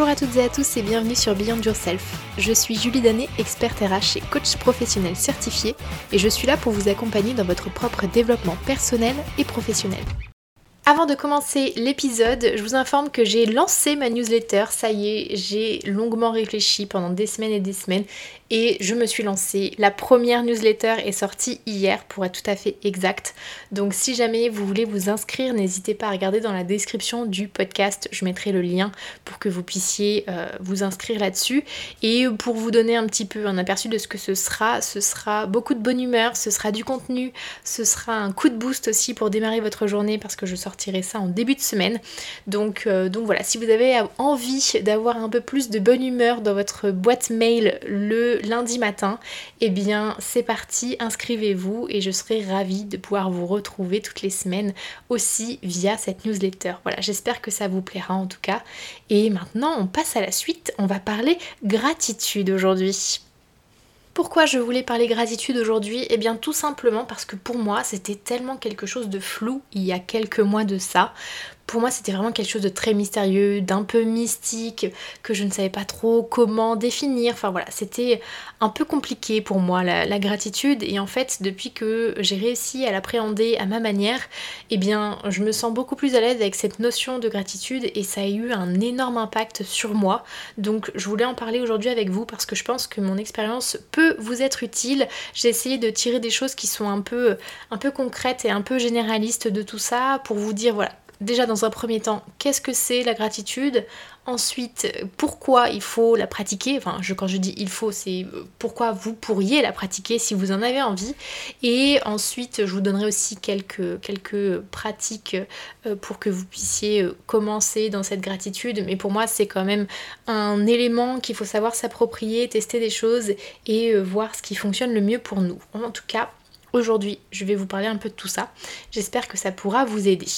Bonjour à toutes et à tous et bienvenue sur Beyond Yourself. Je suis Julie Danet, experte RH et coach professionnel certifié et je suis là pour vous accompagner dans votre propre développement personnel et professionnel. Avant de commencer l'épisode, je vous informe que j'ai lancé ma newsletter, ça y est, j'ai longuement réfléchi pendant des semaines et des semaines et je me suis lancée. La première newsletter est sortie hier pour être tout à fait exact. Donc si jamais vous voulez vous inscrire, n'hésitez pas à regarder dans la description du podcast, je mettrai le lien pour que vous puissiez euh, vous inscrire là-dessus. Et pour vous donner un petit peu un aperçu de ce que ce sera, ce sera beaucoup de bonne humeur, ce sera du contenu, ce sera un coup de boost aussi pour démarrer votre journée parce que je sortirai ça en début de semaine. Donc, euh, donc voilà, si vous avez envie d'avoir un peu plus de bonne humeur dans votre boîte mail le lundi matin, eh bien c'est parti, inscrivez-vous et je serai ravie de pouvoir vous retrouver toutes les semaines aussi via cette newsletter. Voilà, j'espère que ça vous plaira en tout cas. Et maintenant, on passe à la suite. On va parler gratitude aujourd'hui. Pourquoi je voulais parler gratitude aujourd'hui? Eh bien tout simplement parce que pour moi c'était tellement quelque chose de flou il y a quelques mois de ça pour moi c'était vraiment quelque chose de très mystérieux, d'un peu mystique, que je ne savais pas trop comment définir. Enfin voilà, c'était un peu compliqué pour moi la, gratitude et en fait depuis que j'ai réussi à l'appréhender à ma manière, eh bien je me sens beaucoup plus à l'aise avec cette notion de gratitude et ça a eu un énorme impact sur moi. Donc je voulais en parler aujourd'hui avec vous parce que je pense que mon expérience peut vous être utile. J'ai essayé de tirer des choses qui sont un peu, un peu concrètes et un peu généralistes de tout ça pour vous dire voilà déjà dans un premier temps, qu'est-ce que c'est la gratitude? Ensuite, pourquoi il faut la pratiquer? Enfin, quand je dis il faut, c'est euh, pourquoi vous pourriez la pratiquer si vous en avez envie? Et ensuite, je vous donnerai aussi quelques, quelques pratiques euh, pour que vous puissiez euh, commencer dans cette gratitude. Mais pour moi, c'est quand même un élément qu'il faut savoir s'approprier, tester des choses et voir ce qui fonctionne le mieux pour nous. En tout cas, aujourd'hui, je vais vous parler un peu de tout ça. J'espère que ça pourra vous aider.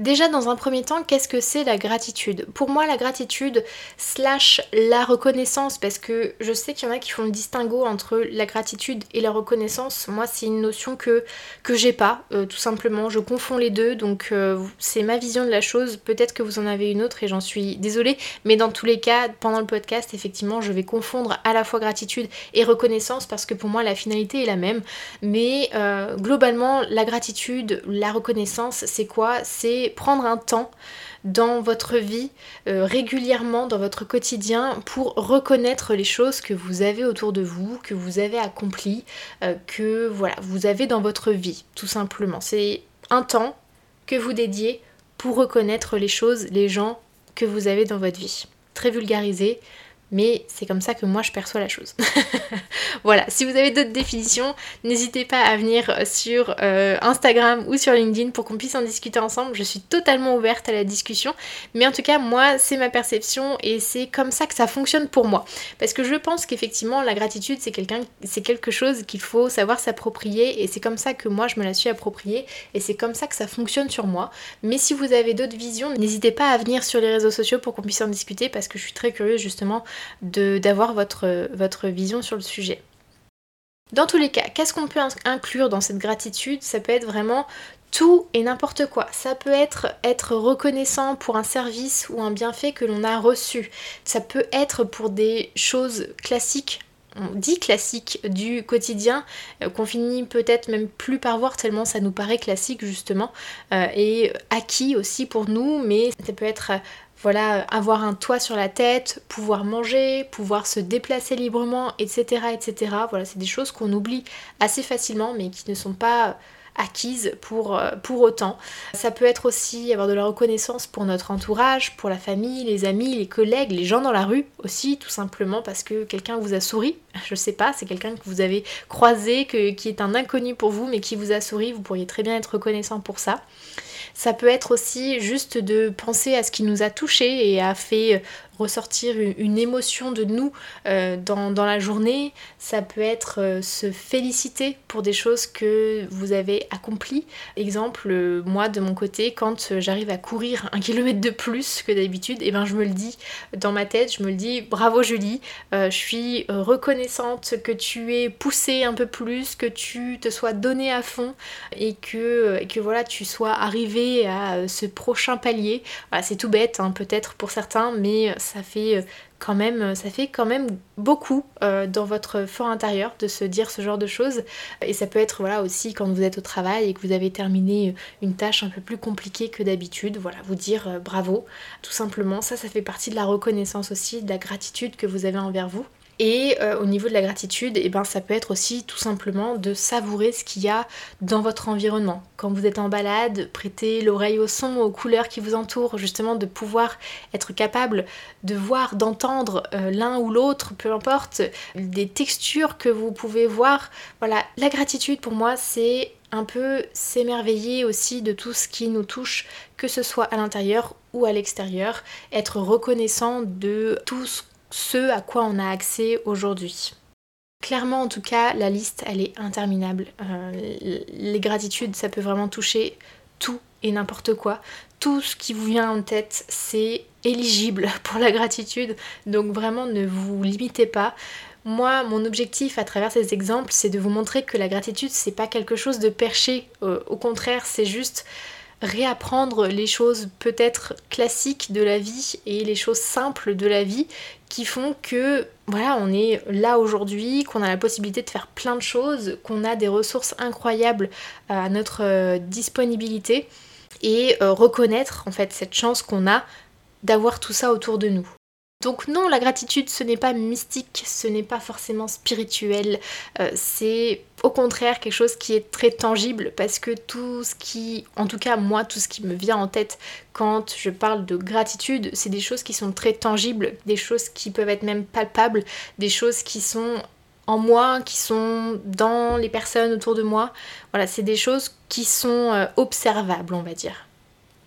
Déjà dans un premier temps, qu'est-ce que c'est la gratitude? Pour moi, la gratitude slash la reconnaissance, parce que je sais qu'il y en a qui font le distinguo entre la gratitude et la reconnaissance. Moi, c'est une notion que, que j'ai pas, euh, tout simplement. Je confonds les deux, donc euh, c'est ma vision de la chose. Peut-être que vous en avez une autre et j'en suis désolée, mais dans tous les cas, pendant le podcast, effectivement, je vais confondre à la fois gratitude et reconnaissance parce que pour moi, la finalité est la même. Mais euh, globalement, la gratitude, la reconnaissance, c'est quoi? C'est prendre un temps dans votre vie euh, régulièrement, dans votre quotidien, pour reconnaître les choses que vous avez autour de vous, que vous avez accomplies, euh, que voilà, vous avez dans votre vie, tout simplement. C'est un temps que vous dédiez pour reconnaître les choses, les gens que vous avez dans votre vie. Très vulgarisé, mais c'est comme ça que moi je perçois la chose. voilà, si vous avez d'autres définitions, n'hésitez pas à venir sur euh, Instagram ou sur LinkedIn pour qu'on puisse en discuter ensemble. Je suis totalement ouverte à la discussion, mais en tout cas, moi, c'est ma perception et c'est comme ça que ça fonctionne pour moi. Parce que je pense qu'effectivement, la gratitude, c'est c'est quelque chose qu'il faut savoir s'approprier et c'est comme ça que moi je me la suis appropriée et c'est comme ça que ça fonctionne sur moi. Mais si vous avez d'autres visions, n'hésitez pas à venir sur les réseaux sociaux pour qu'on puisse en discuter parce que je suis très curieuse justement d'avoir votre, votre vision sur le sujet. Dans tous les cas, qu'est-ce qu'on peut inclure dans cette gratitude? Ça peut être vraiment tout et n'importe quoi. Ça peut être être reconnaissant pour un service ou un bienfait que l'on a reçu. Ça peut être pour des choses classiques, on dit classiques du quotidien, euh, qu'on finit peut-être même plus par voir tellement ça nous paraît classique justement, euh, et acquis aussi pour nous, mais ça peut être voilà, avoir un toit sur la tête, pouvoir manger, pouvoir se déplacer librement, etc. etc. Voilà, c'est des choses qu'on oublie assez facilement mais qui ne sont pas acquises pour, euh, pour autant. Ça peut être aussi avoir de la reconnaissance pour notre entourage, pour la famille, les amis, les collègues, les gens dans la rue aussi, tout simplement parce que quelqu'un vous a souri. Je sais pas, c'est quelqu'un que vous avez croisé, qui est un inconnu pour vous, mais qui vous a souri. Vous pourriez très bien être reconnaissant pour ça. Ça peut être aussi juste de penser à ce qui nous a touché et a fait ressortir une, émotion de nous euh, dans, la journée. Ça peut être euh, se féliciter pour des choses que vous avez accomplies. Exemple, euh, moi de mon côté, quand j'arrive à courir un kilomètre de plus que d'habitude, et eh ben je me le dis dans ma tête, je me le dis bravo Julie, je suis reconnaissante que tu aies poussé un peu plus, que tu te sois donné à fond et que, et que voilà, tu sois arriver à ce prochain palier. Voilà, c'est tout bête hein, peut-être pour certains, mais fait quand même, ça fait quand même beaucoup dans votre fort intérieur de se dire ce genre de choses. Et ça peut être voilà aussi quand vous êtes au travail et que vous avez terminé une tâche un peu plus compliquée que d'habitude. Voilà, vous dire bravo, tout simplement. Ça, ça fait partie de la reconnaissance aussi, de la gratitude que vous avez envers vous. Et euh, au niveau de la gratitude, et eh ben, ça peut être aussi tout simplement de savourer ce qu'il y a dans votre environnement. Quand vous êtes en balade, prêtez l'oreille au son, aux couleurs qui vous entourent, justement de pouvoir être capable de voir, d'entendre euh, l'un ou l'autre, peu importe, des textures que vous pouvez voir. Voilà, la gratitude pour moi c'est un peu s'émerveiller aussi de tout ce qui nous touche, que ce soit à l'intérieur ou à l'extérieur, être reconnaissant de tout ce ce à quoi on a accès aujourd'hui. Clairement, en tout cas, la liste, elle est interminable. Euh, les gratitudes, ça peut vraiment toucher tout et n'importe quoi. Tout ce qui vous vient en tête, c'est éligible pour la gratitude. Donc vraiment, ne vous limitez pas. Moi, mon objectif à travers ces exemples, c'est de vous montrer que la gratitude, c'est pas quelque chose de perché. Euh, au contraire, c'est juste réapprendre les choses peut-être classiques de la vie et les choses simples de la vie qui font que voilà, on est là aujourd'hui, qu'on a la possibilité de faire plein de choses, qu'on a des ressources incroyables à notre euh, disponibilité et euh, reconnaître en fait cette chance qu'on a d'avoir tout ça autour de nous. Donc non, la gratitude, ce n'est pas mystique, ce n'est pas forcément spirituel, euh, c'est au contraire quelque chose qui est très tangible parce que tout ce qui, en tout cas moi, tout ce qui me vient en tête quand je parle de gratitude, c'est des choses qui sont très tangibles, des choses qui peuvent être même palpables, des choses qui sont en moi, qui sont dans les personnes autour de moi. Voilà, c'est des choses qui sont euh, observables, on va dire.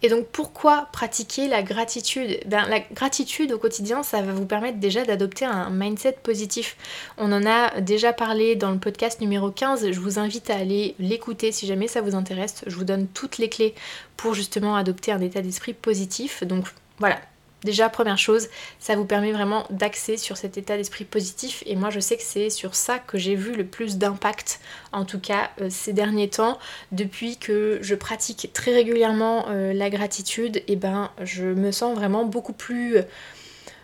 Et donc pourquoi pratiquer la gratitude? Ben, La gratitude au quotidien, ça va vous permettre déjà d'adopter un mindset positif. On en a déjà parlé dans le podcast numéro 15, je vous invite à aller l'écouter si jamais ça vous intéresse. Je vous donne toutes les clés pour justement adopter un état d'esprit positif. Donc voilà, Déjà, première chose, ça vous permet vraiment d'axer sur cet état d'esprit positif. Et moi je sais que c'est sur ça que j'ai vu le plus d'impact, en tout cas euh, ces derniers temps, depuis que je pratique très régulièrement euh, la gratitude, et eh ben je me sens vraiment beaucoup plus...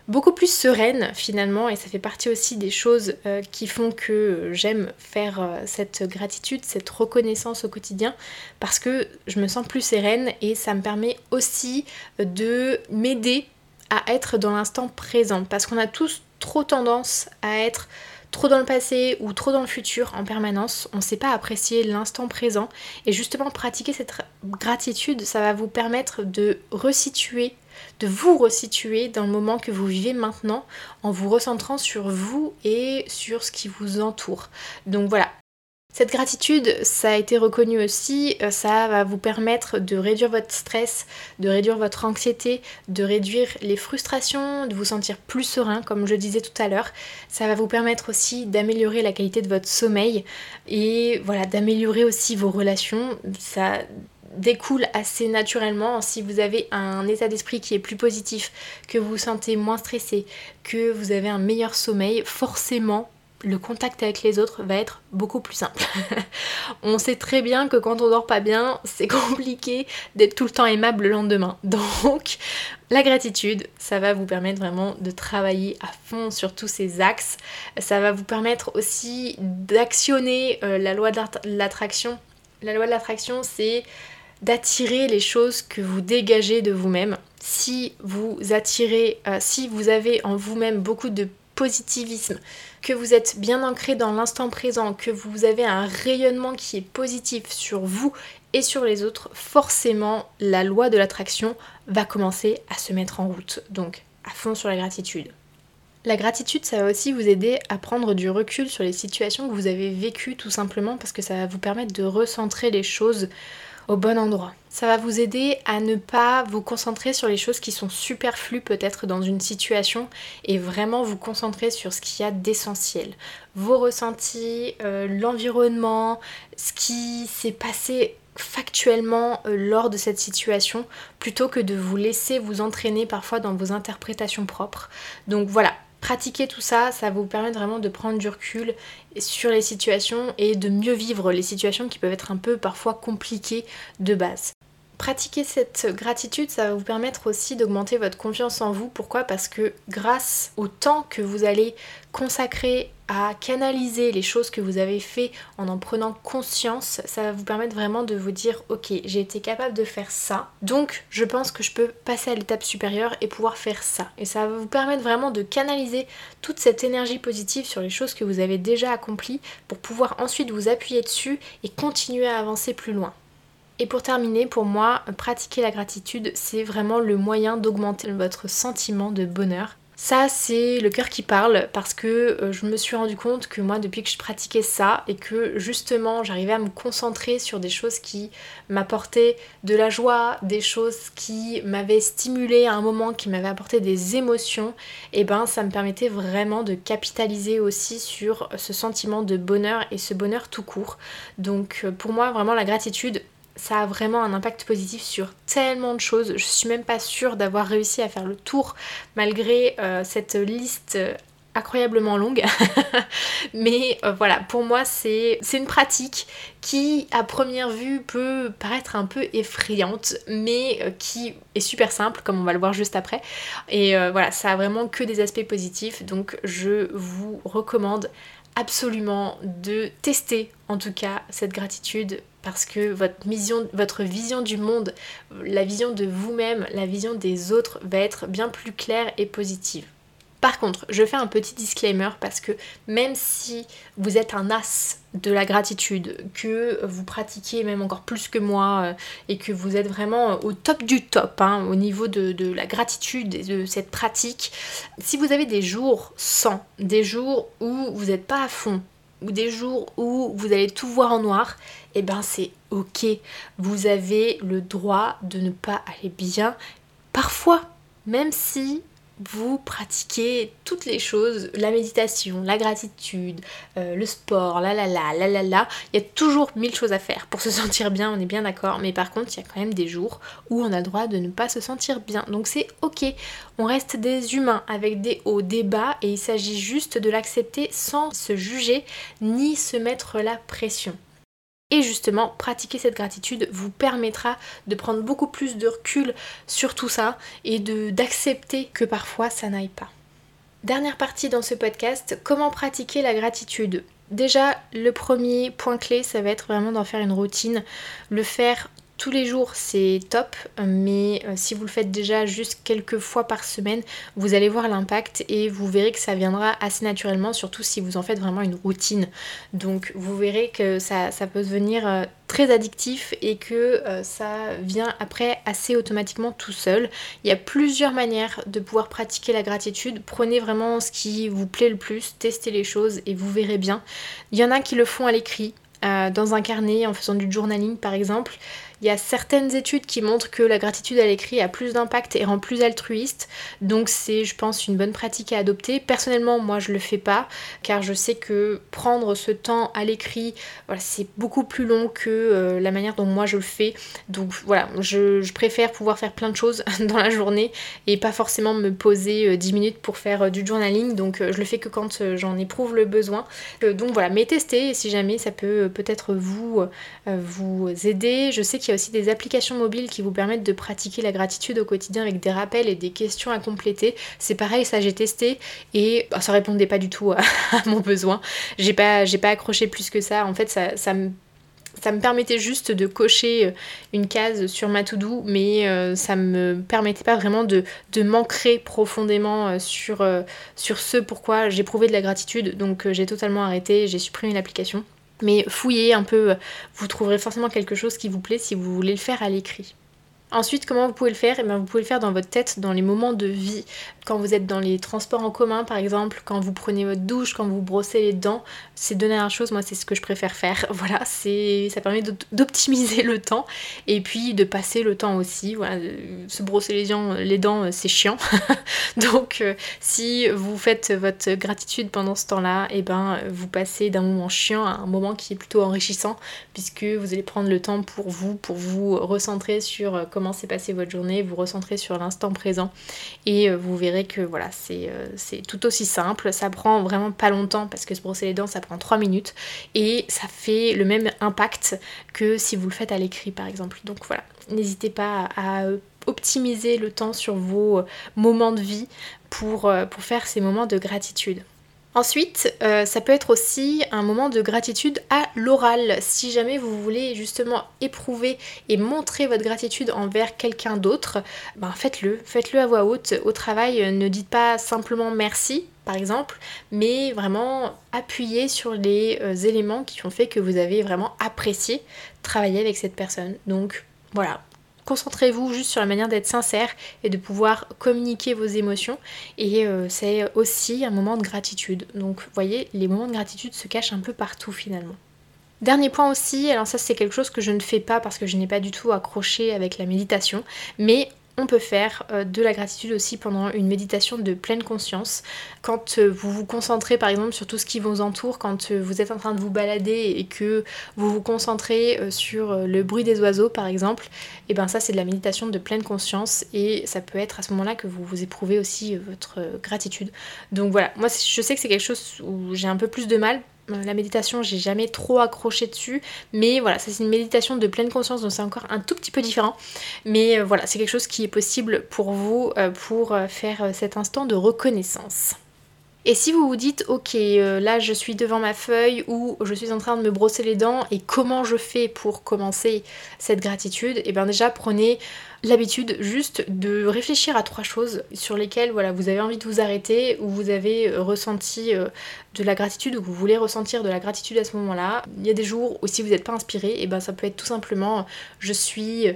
beaucoup plus sereine finalement. Et ça fait partie aussi des choses euh, qui font que j'aime faire cette gratitude, cette reconnaissance au quotidien. Parce que je me sens plus sereine et ça me permet aussi de m'aider à être dans l'instant présent parce qu'on a tous trop tendance à être trop dans le passé ou trop dans le futur en permanence. On ne sait pas apprécier l'instant présent et justement pratiquer cette gratitude, ça va vous permettre de resituer, de vous resituer dans le moment que vous vivez maintenant en vous recentrant sur vous et sur ce qui vous entoure. Donc voilà, cette gratitude, ça a été reconnu aussi, euh, ça va vous permettre de réduire votre stress, de réduire votre anxiété, de réduire les frustrations, de vous sentir plus serein, comme je disais tout à l'heure. Ça va vous permettre aussi d'améliorer la qualité de votre sommeil et voilà, d'améliorer aussi vos relations. Ça découle assez naturellement si vous avez un état d'esprit qui est plus positif, que vous vous sentez moins stressé, que vous avez un meilleur sommeil, forcément le contact avec les autres va être beaucoup plus simple. on sait très bien que quand on dort pas bien, c'est compliqué d'être tout le temps aimable le lendemain. Donc, la gratitude, ça va vous permettre vraiment de travailler à fond sur tous ces axes. Ça va vous permettre aussi d'actionner euh, la loi de l'attraction. La loi de l'attraction, c'est d'attirer les choses que vous dégagez de vous-même. Si vous attirez, euh, si vous avez en vous-même beaucoup de positivisme, que vous êtes bien ancré dans l'instant présent, que vous avez un rayonnement qui est positif sur vous et sur les autres, forcément la loi de l'attraction va commencer à se mettre en route. Donc à fond sur la gratitude. La gratitude, ça va aussi vous aider à prendre du recul sur les situations que vous avez vécues tout simplement parce que ça va vous permettre de recentrer les choses bon endroit. Ça va vous aider à ne pas vous concentrer sur les choses qui sont superflues peut-être dans une situation et vraiment vous concentrer sur ce qu'il y a d'essentiel. Vos ressentis, euh, l'environnement, ce qui s'est passé factuellement euh, lors de cette situation plutôt que de vous laisser vous entraîner parfois dans vos interprétations propres. Donc voilà, pratiquer tout ça, ça va vous permettre vraiment de prendre du recul sur les situations et de mieux vivre les situations qui peuvent être un peu parfois compliquées de base. Pratiquer cette gratitude, ça va vous permettre aussi d'augmenter votre confiance en vous. Pourquoi? Parce que grâce au temps que vous allez consacrer à canaliser les choses que vous avez fait en en prenant conscience, ça va vous permettre vraiment de vous dire ok j'ai été capable de faire ça, donc je pense que je peux passer à l'étape supérieure et pouvoir faire ça. Et ça va vous permettre vraiment de canaliser toute cette énergie positive sur les choses que vous avez déjà accomplies pour pouvoir ensuite vous appuyer dessus et continuer à avancer plus loin. Et pour terminer, pour moi, pratiquer la gratitude, c'est vraiment le moyen d'augmenter votre sentiment de bonheur. Ça, c'est le cœur qui parle parce que euh, je me suis rendu compte que moi, depuis que je pratiquais ça et que justement j'arrivais à me concentrer sur des choses qui m'apportaient de la joie, des choses qui m'avaient stimulé à un moment, qui m'avaient apporté des émotions, et eh ben ça me permettait vraiment de capitaliser aussi sur ce sentiment de bonheur et ce bonheur tout court. Donc euh, pour moi, vraiment la gratitude, ça a vraiment un impact positif sur tellement de choses. Je suis même pas sûre d'avoir réussi à faire le tour malgré euh, cette liste incroyablement longue. Mais euh, voilà, pour moi c'est une pratique qui à première vue peut paraître un peu effrayante, mais euh, qui est super simple comme on va le voir juste après. Et voilà, ça a vraiment que des aspects positifs. Donc je vous recommande absolument de tester en tout cas cette gratitude parce que votre votre vision du monde, la vision de vous-même, la vision des autres va être bien plus claire et positive. Par contre, je fais un petit disclaimer parce que même si vous êtes un as de la gratitude, que vous pratiquez même encore plus que moi euh, et que vous êtes vraiment au top du top hein, au niveau de, de, la gratitude et de cette pratique, si vous avez des jours sans, des jours où vous n'êtes pas à fond, ou des jours où vous allez tout voir en noir, et eh ben c'est ok. Vous avez le droit de ne pas aller bien. Parfois, même si vous pratiquez toutes les choses, la méditation, la gratitude, euh, le sport, la la la, la la la, il y a toujours mille choses à faire pour se sentir bien, on est bien d'accord, mais par contre il y a quand même des jours où on a le droit de ne pas se sentir bien. Donc c'est ok, on reste des humains avec des hauts, des bas, et il s'agit juste de l'accepter sans se juger ni se mettre la pression. Et justement, pratiquer cette gratitude vous permettra de prendre beaucoup plus de recul sur tout ça et d'accepter que parfois ça n'aille pas. Dernière partie dans ce podcast, comment pratiquer la gratitude? Déjà, le premier point clé, ça va être vraiment d'en faire une routine, le faire tous les jours c'est top, mais euh, si vous le faites déjà juste quelques fois par semaine, vous allez voir l'impact et vous verrez que ça viendra assez naturellement, surtout si vous en faites vraiment une routine. Donc vous verrez que ça, peut devenir euh, très addictif et que euh, ça vient après assez automatiquement tout seul. Il y a plusieurs manières de pouvoir pratiquer la gratitude. Prenez vraiment ce qui vous plaît le plus, testez les choses et vous verrez bien. Il y en a qui le font à l'écrit, dans un carnet en faisant du journaling par exemple. Il y a certaines études qui montrent que la gratitude à l'écrit a plus d'impact et rend plus altruiste. Donc c'est, je pense, une bonne pratique à adopter. Personnellement, moi, je le fais pas car je sais que prendre ce temps à l'écrit, voilà, c'est beaucoup plus long que euh, la manière dont moi je le fais. Donc voilà, je, préfère pouvoir faire plein de choses dans la journée et pas forcément me poser 10 euh, minutes pour faire euh, du journaling. Donc je le fais que quand j'en éprouve le besoin. donc voilà, mais testez si jamais ça peut peut-être vous, vous aider. Je sais qu'il y a aussi des applications mobiles qui vous permettent de pratiquer la gratitude au quotidien avec des rappels et des questions à compléter. C'est pareil, ça j'ai testé et bah, ça répondait pas du tout à, mon besoin. J'ai pas, j'ai pas accroché plus que ça. En fait, ça, ça me ça me permettait juste de cocher euh, une case sur ma to-do, mais euh, ça me permettait pas vraiment de, de m'ancrer profondément euh, sur, sur ce pourquoi j'éprouvais de la gratitude. Donc j'ai totalement arrêté, j'ai supprimé l'application. Mais fouillez un peu, vous trouverez forcément quelque chose qui vous plaît si vous voulez le faire à l'écrit. Ensuite, comment vous pouvez le faire? Eh bien, Vous pouvez le faire dans votre tête, dans les moments de vie. Quand vous êtes dans les transports en commun, par exemple, quand vous prenez votre douche, quand vous brossez les dents, c'est deux dernières chose, moi, c'est ce que je préfère faire. Voilà, ça permet d'optimiser le temps et puis de passer le temps aussi. Voilà, se brosser les dents, les dents c'est chiant. Donc, euh, si vous faites votre gratitude pendant ce temps-là, eh ben, vous passez d'un moment chiant à un moment qui est plutôt enrichissant, puisque vous allez prendre le temps pour vous, pour vous recentrer sur comment euh, comment s'est passée votre journée, vous recentrez sur l'instant présent et vous verrez que voilà, c'est tout aussi simple. Ça prend vraiment pas longtemps parce que se brosser les dents, ça prend 3 minutes et ça fait le même impact que si vous le faites à l'écrit par exemple. Donc voilà, n'hésitez pas à optimiser le temps sur vos moments de vie pour faire ces moments de gratitude. Ensuite, euh, ça peut être aussi un moment de gratitude à l'oral. Si jamais vous voulez justement éprouver et montrer votre gratitude envers quelqu'un d'autre, ben faites-le. Faites-le à voix haute. Au travail, ne dites pas simplement merci, par exemple, mais vraiment appuyez sur les euh, éléments qui ont fait que vous avez vraiment apprécié travailler avec cette personne. Donc voilà, Concentrez-vous juste sur la manière d'être sincère et de pouvoir communiquer vos émotions. Et euh, c'est aussi un moment de gratitude. Donc, voyez, les moments de gratitude se cachent un peu partout finalement. Dernier point aussi, alors ça c'est quelque chose que je ne fais pas parce que je n'ai pas du tout accroché avec la méditation, mais on peut faire euh, de la gratitude aussi pendant une méditation de pleine conscience. Quand euh, vous vous concentrez par exemple sur tout ce qui vous entoure, quand euh, vous êtes en train de vous balader et que vous vous concentrez sur le bruit des oiseaux par exemple, et eh ben ça c'est de la méditation de pleine conscience et ça peut être à ce moment-là que vous vous éprouvez aussi votre gratitude. Donc voilà, moi je sais que c'est quelque chose où j'ai un peu plus de mal la méditation, j'ai jamais trop accroché dessus, mais voilà, ça c'est une méditation de pleine conscience, donc c'est encore un tout petit peu différent. Mais euh, voilà, c'est quelque chose qui est possible pour vous euh, pour faire cet instant de reconnaissance. Et si vous vous dites, ok, là je suis devant ma feuille ou je suis en train de me brosser les dents et comment je fais pour commencer cette gratitude, et eh bien déjà prenez l'habitude juste de réfléchir à trois choses sur lesquelles voilà, vous avez envie de vous arrêter ou vous avez euh, ressenti euh, de la gratitude ou vous voulez ressentir de la gratitude à ce moment-là. Il y a des jours où si vous n'êtes pas inspiré, et ben ça peut être tout simplement je suis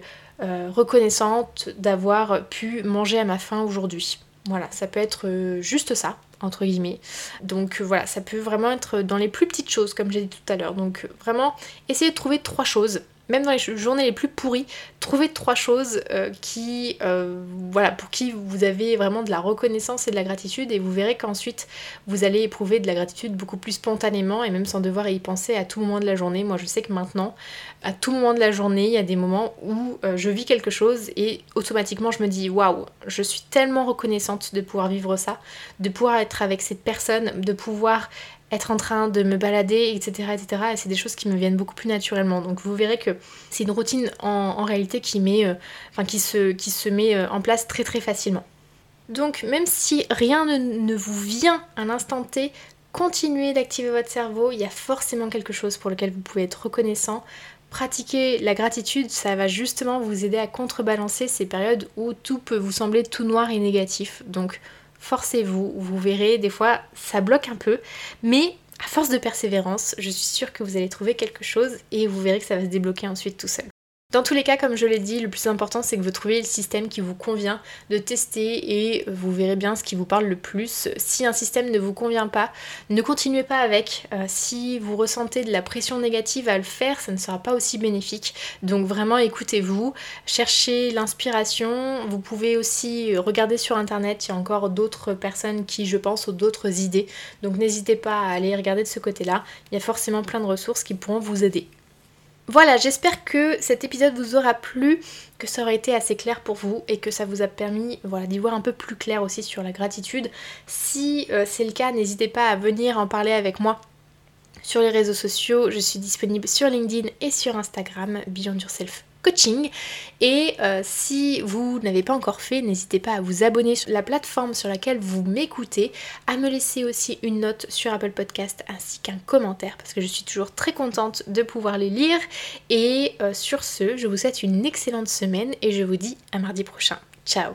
euh, reconnaissante d'avoir pu manger à ma faim aujourd'hui. Voilà, ça peut être juste ça, Donc voilà, ça peut vraiment être dans les plus petites choses, comme j'ai dit tout à l'heure. Donc vraiment, essayez de trouver trois choses même dans les journées les plus pourries, trouvez trois choses euh, qui, euh, voilà, pour qui vous avez vraiment de la reconnaissance et de la gratitude et vous verrez qu'ensuite vous allez éprouver de la gratitude beaucoup plus spontanément et même sans devoir y penser à tout moment de la journée. Moi je sais que maintenant, à tout moment de la journée, il y a des moments où euh, je vis quelque chose et automatiquement je me dis waouh, je suis tellement reconnaissante de pouvoir vivre ça, de pouvoir être avec cette personne, de pouvoir être en train de me balader, etc. etc. Et c'est des choses qui me viennent beaucoup plus naturellement. Donc vous verrez que c'est une routine en, réalité euh, qui se met euh, en place très très facilement. Donc même si rien ne, vous vient à l'instant T, continuez d'activer votre cerveau, il y a forcément quelque chose pour lequel vous pouvez être reconnaissant. Pratiquer la gratitude, ça va justement vous aider à contrebalancer ces périodes où tout peut vous sembler tout noir et négatif. Donc forcez-vous, vous verrez, des fois ça bloque un peu, mais à force de persévérance, je suis sûre que vous allez trouver quelque chose et vous verrez que ça va se débloquer ensuite tout seul. Dans tous les cas, comme je l'ai dit, le plus important c'est que vous trouviez le système qui vous convient, de tester et vous verrez bien ce qui vous parle le plus. Si un système ne vous convient pas, ne continuez pas avec. Euh, si vous ressentez de la pression négative à le faire, ça ne sera pas aussi bénéfique. Donc vraiment écoutez-vous, cherchez l'inspiration. Vous pouvez aussi regarder sur internet, il y a encore d'autres personnes qui, je pense, ont d'autres idées. Donc n'hésitez pas à aller regarder de ce côté-là. Il y a forcément plein de ressources qui pourront vous aider. Voilà, j'espère que cet épisode vous aura plu, que ça aurait été assez clair pour vous et que ça vous a permis voilà, d'y voir un peu plus clair aussi sur la gratitude. Si euh, c'est le cas, n'hésitez pas à venir en parler avec moi sur les réseaux sociaux. Je suis disponible sur LinkedIn et sur Instagram, Beyond Yourself coaching. Et euh, si vous n'avez pas encore fait, n'hésitez pas à vous abonner sur la plateforme sur laquelle vous m'écoutez, à me laisser aussi une note sur Apple Podcast ainsi qu'un commentaire parce que je suis toujours très contente de pouvoir les lire. Et euh, sur ce, je vous souhaite une excellente semaine et je vous dis à mardi prochain. Ciao